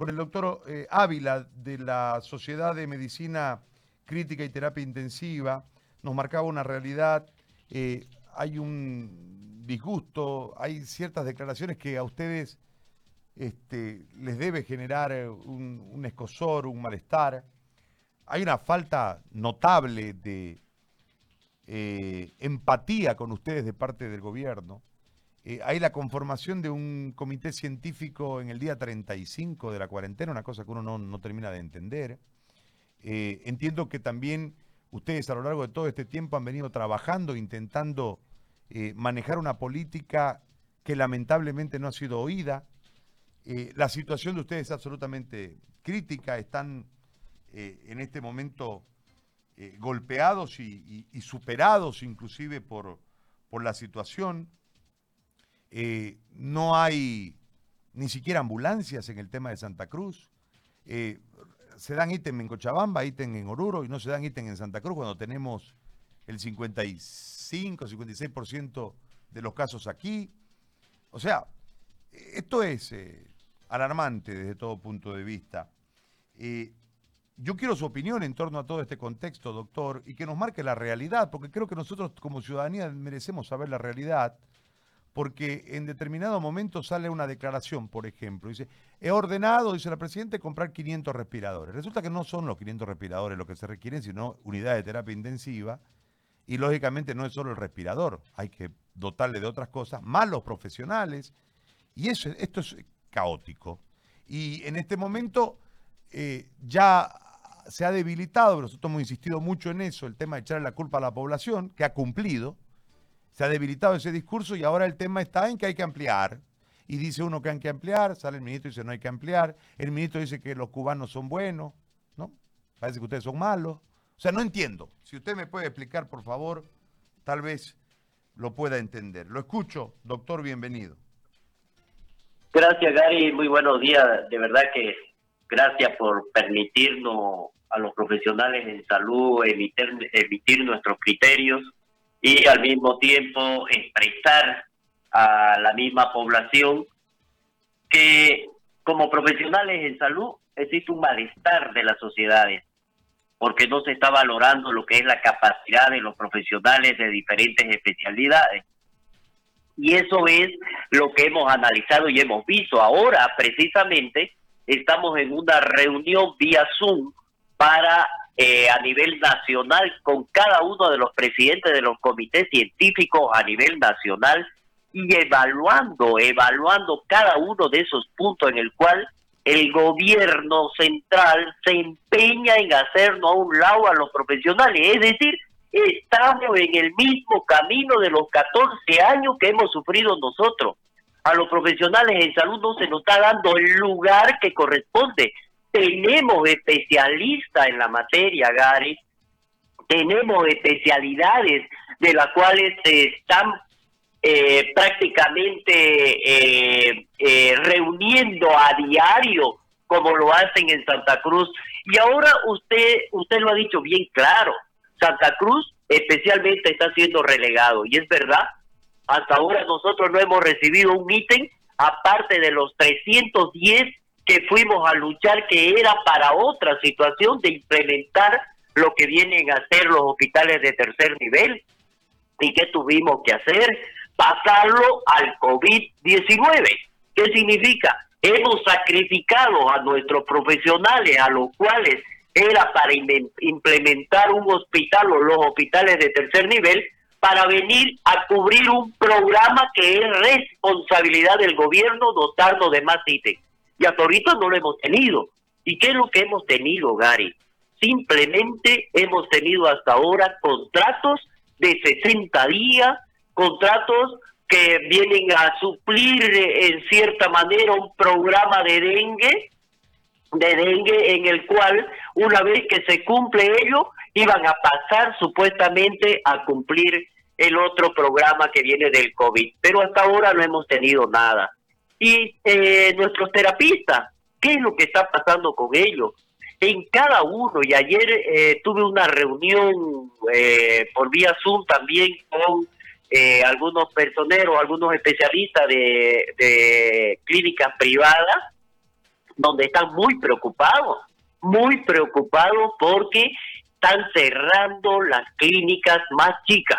con el doctor eh, Ávila de la Sociedad de Medicina Crítica y Terapia Intensiva. Nos marcaba una realidad, eh, hay un disgusto, hay ciertas declaraciones que a ustedes este, les debe generar un, escosor, un malestar. Hay una falta notable de eh, empatía con ustedes de parte del gobierno. Eh, hay la conformación de un comité científico en el día 35 de la cuarentena, una cosa que uno no, termina de entender. Eh, entiendo que también ustedes a lo largo de todo este tiempo han venido trabajando, intentando eh, manejar una política que lamentablemente no ha sido oída. la situación de ustedes es absolutamente crítica, están en este momento golpeados y, superados inclusive por, por la situación. Eh, no hay ni siquiera ambulancias en el tema de Santa Cruz. Eh, se dan ítem en Cochabamba, ítem en Oruro y no se dan ítem en Santa Cruz cuando tenemos el 55, 56% de los casos aquí. O sea, esto es eh, alarmante desde todo punto de vista. yo quiero su opinión en torno a todo este contexto, doctor, y que nos marque la realidad, porque creo que nosotros como ciudadanía merecemos saber la realidad porque en determinado momento sale una declaración, por ejemplo, dice, he ordenado, dice la Presidenta, comprar 500 respiradores. Resulta que no son los 500 respiradores lo que se requieren, sino unidades de terapia intensiva, y lógicamente no es solo el respirador, hay que dotarle de otras cosas, más los profesionales, y eso, esto es caótico. Y en este momento eh, ya se ha debilitado, nosotros hemos insistido mucho en eso, el tema de echarle la culpa a la población, que ha cumplido, se ha debilitado ese discurso y ahora el tema está en que hay que ampliar. Y dice uno que hay que ampliar, sale el ministro y dice no hay que ampliar. El ministro dice que los cubanos son buenos, ¿no? Parece que ustedes son malos. O sea, no entiendo. Si usted me puede explicar, por favor, tal vez lo pueda entender. Lo escucho, doctor, bienvenido. Gracias, Gary. Muy buenos días. De verdad que gracias por permitirnos a los profesionales en salud emitir, emitir nuestros criterios y al mismo tiempo expresar a la misma población que como profesionales en salud existe un malestar de las sociedades porque no se está valorando lo que es la capacidad de los profesionales de diferentes especialidades. Y eso es lo que hemos analizado y hemos visto. Ahora, precisamente, estamos en una reunión vía Zoom para eh, a nivel nacional con cada uno de los presidentes de los comités científicos a nivel nacional y evaluando, evaluando cada uno de esos puntos en el cual el gobierno central se empeña en hacernos a un lado a los profesionales, es decir, estamos en el mismo camino de los 14 años que hemos sufrido nosotros. A los profesionales en salud no se nos está dando el lugar que corresponde tenemos especialistas en la materia, Gary, tenemos especialidades de las cuales se están eh, prácticamente eh, eh, reuniendo a diario como lo hacen en Santa Cruz. Y ahora usted, usted lo ha dicho bien claro, Santa Cruz especialmente está siendo relegado. Y es verdad, hasta ahora nosotros no hemos recibido un ítem aparte de los 310 que fuimos a luchar, que era para otra situación de implementar lo que vienen a hacer los hospitales de tercer nivel. ¿Y qué tuvimos que hacer? Pasarlo al COVID-19. ¿Qué significa? Hemos sacrificado a nuestros profesionales, a los cuales era para implementar un hospital o los hospitales de tercer nivel, para venir a cubrir un programa que es responsabilidad del gobierno dotarnos de más ítems. Y hasta ahorita no lo hemos tenido. ¿Y qué es lo que hemos tenido, Gary? Simplemente hemos tenido hasta ahora contratos de 60 días, contratos que vienen a suplir eh, en cierta manera un programa de dengue, de dengue en el cual una vez que se cumple ello, iban a pasar supuestamente a cumplir el otro programa que viene del COVID. Pero hasta ahora no hemos tenido nada y eh, nuestros terapistas, ¿qué es lo que está pasando con ellos? En cada uno, y ayer eh, tuve una reunión eh, por vía Zoom también con algunos personeros, algunos especialistas de, de clínicas privadas, donde están muy preocupados, muy preocupados porque están cerrando las clínicas más chicas.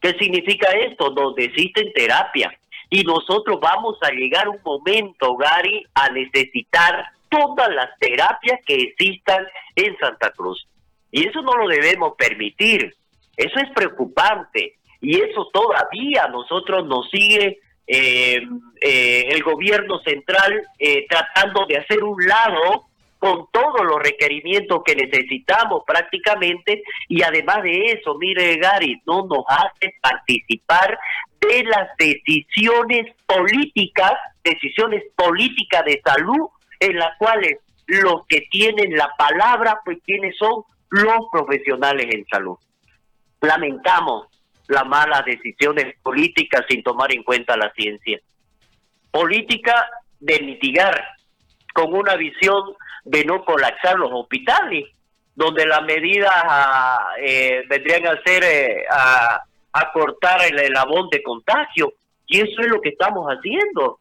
¿Qué significa esto? Donde existen terapias. Y nosotros vamos a llegar un momento, Gary, a necesitar todas las terapias que existan en Santa Cruz. Y eso no lo debemos permitir. Eso es preocupante. Y eso todavía nosotros nos sigue eh, eh, el gobierno central eh, tratando de hacer un lado con todos los requerimientos que necesitamos prácticamente y además de eso, mire Gary, no nos hace participar de las decisiones políticas, decisiones políticas de salud en las cuales los que tienen la palabra, pues quienes son los profesionales en salud. Lamentamos las malas decisiones políticas sin tomar en cuenta la ciencia. Política de mitigar con una visión de no colapsar los hospitales, donde las medidas ah, eh, vendrían a ser eh, a, cortar el elabón de contagio. Y eso es lo que estamos haciendo.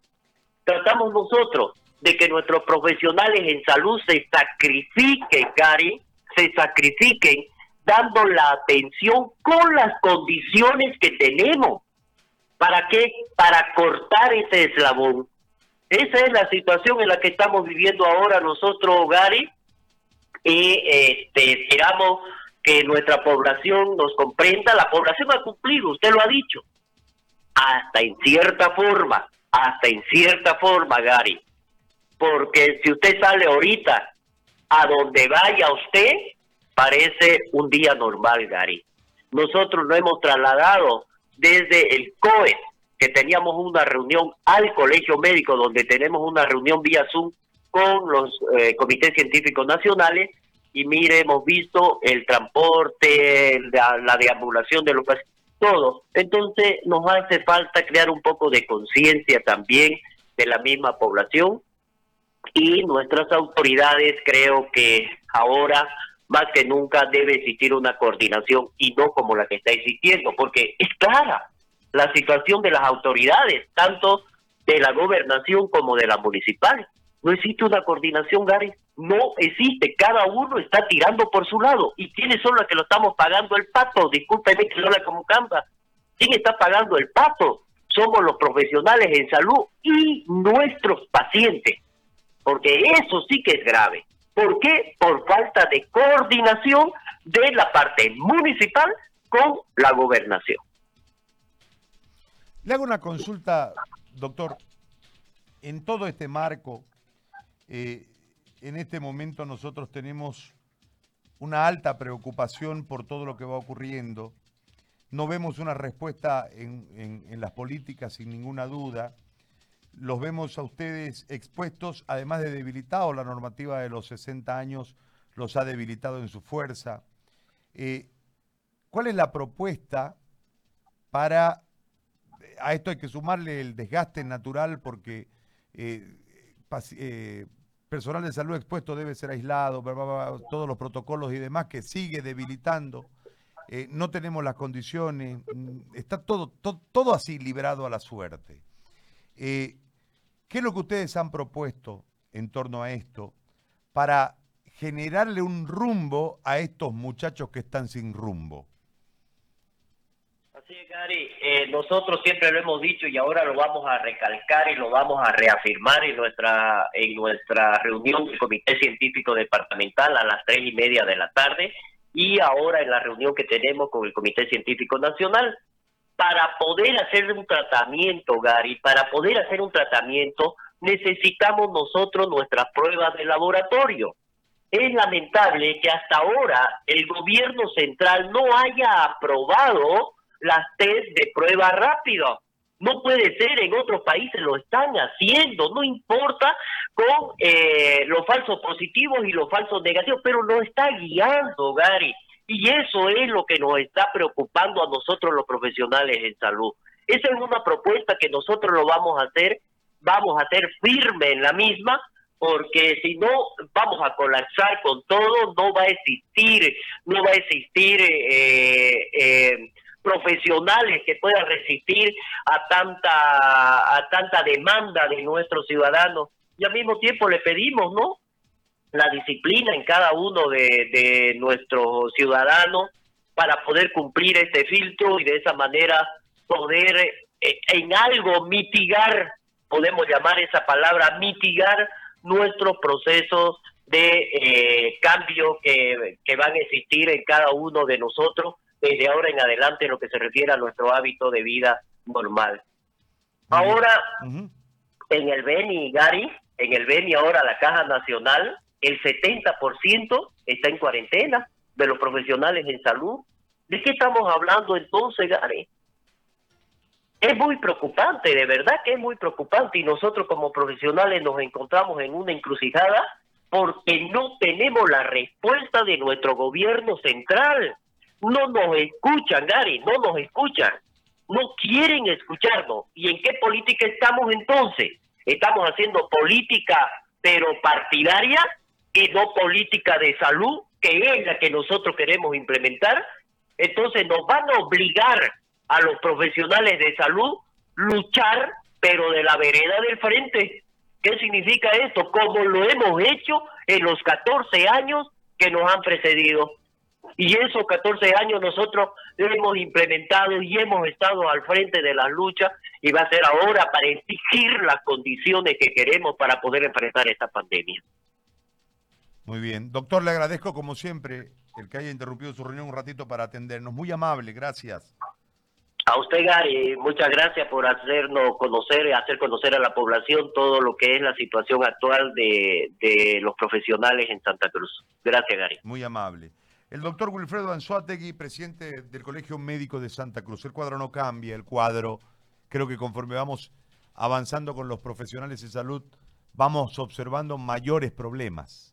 Tratamos nosotros de que nuestros profesionales en salud se sacrifiquen, Gary, se sacrifiquen dando la atención con las condiciones que tenemos. ¿Para qué? Para cortar ese eslabón. Esa es la situación en la que estamos viviendo ahora nosotros, Gary, y este, esperamos que nuestra población nos comprenda. La población ha cumplido, usted lo ha dicho, hasta en cierta forma, hasta en cierta forma, Gary. Porque si usted sale ahorita a donde vaya usted, parece un día normal, Gary. Nosotros lo hemos trasladado desde el COE, que teníamos una reunión al Colegio Médico, donde tenemos una reunión vía Zoom con los eh, comités científicos nacionales, y mire, hemos visto el transporte, la, la deambulación de los pacientes, todo. Entonces nos hace falta crear un poco de conciencia también de la misma población y nuestras autoridades creo que ahora más que nunca debe existir una coordinación y no como la que está existiendo, porque es clara la situación de las autoridades, tanto de la gobernación como de la municipal. No existe una coordinación, Gary. No existe. Cada uno está tirando por su lado. ¿Y quiénes son los que lo estamos pagando el pato? Discúlpeme que no la como canta. ¿Quién está pagando el pato? Somos los profesionales en salud y nuestros pacientes. Porque eso sí que es grave. ¿Por qué? Por falta de coordinación de la parte municipal con la gobernación. Le hago una consulta, doctor. En todo este marco, eh, en este momento nosotros tenemos una alta preocupación por todo lo que va ocurriendo. No vemos una respuesta en las políticas sin ninguna duda los vemos a ustedes expuestos, además de debilitado, la normativa de los 60 años los ha debilitado en su fuerza. Eh, ¿Cuál es la propuesta para, a esto hay que sumarle el desgaste natural porque eh, eh, personal de salud expuesto debe ser aislado, todos los protocolos y demás que sigue debilitando? no tenemos las condiciones, mm, está todo, todo, así liberado a la suerte. ¿Qué es lo que ustedes han propuesto en torno a esto para generarle un rumbo a estos muchachos que están sin rumbo? Así es, Gary. Eh, nosotros siempre lo hemos dicho y ahora lo vamos a recalcar y lo vamos a reafirmar en nuestra en nuestra reunión del Comité Científico Departamental a las tres y media de la tarde y ahora en la reunión que tenemos con el Comité Científico Nacional para poder hacer un tratamiento, Gary, para poder hacer un tratamiento necesitamos nosotros nuestras pruebas de laboratorio. Es lamentable que hasta ahora el gobierno central no haya aprobado las test de prueba rápida. No puede ser, en otros países lo están haciendo, no importa con eh, los falsos positivos y los falsos negativos, pero lo está guiando, Gary. Y eso es lo que nos está preocupando a nosotros los profesionales en salud. Esa es una propuesta que nosotros lo vamos a hacer, vamos a ser firme en la misma, porque si no vamos a colapsar con todo, no va a existir, no va a existir eh, eh, profesionales que puedan resistir a tanta a tanta demanda de nuestros ciudadanos y al mismo tiempo le pedimos, ¿no? La disciplina en cada uno de, de nuestros ciudadanos para poder cumplir este filtro y de esa manera poder eh, en algo mitigar, podemos llamar esa palabra, mitigar nuestro proceso de eh, cambio que, que van a existir en cada uno de nosotros desde ahora en adelante en lo que se refiere a nuestro hábito de vida normal. Ahora, en el Beni, Gary, en el Beni ahora la Caja Nacional, el 70% está en cuarentena de los profesionales en salud. ¿De qué estamos hablando entonces, Gary? Es muy preocupante, de verdad que es muy preocupante y nosotros como profesionales nos encontramos en una encrucijada porque no tenemos la respuesta de nuestro gobierno central. No nos escuchan, Gary, no nos escuchan. No quieren escucharnos. ¿Y en qué política estamos entonces? Estamos haciendo política, pero partidaria, y no política de salud, que es la que nosotros queremos implementar. Entonces nos van a obligar a los profesionales de salud luchar, pero de la vereda del frente. ¿Qué significa esto? Como lo hemos hecho en los 14 años que nos han precedido. Y esos 14 años nosotros hemos implementado y hemos estado al frente de las luchas y va a ser ahora para exigir las condiciones que queremos para poder enfrentar esta pandemia. Muy bien. Doctor, le agradezco como siempre el que haya interrumpido su reunión un ratito para atendernos. Muy amable, gracias. A usted, Gary, muchas gracias por hacernos conocer, hacer conocer a la población todo lo que es la situación actual de, de los profesionales en Santa Cruz. Gracias, Gary. Muy amable. El doctor Wilfredo Anzuategui, presidente del Colegio Médico de Santa Cruz. El cuadro no cambia, el cuadro, creo que conforme vamos avanzando con los profesionales de salud, vamos observando mayores problemas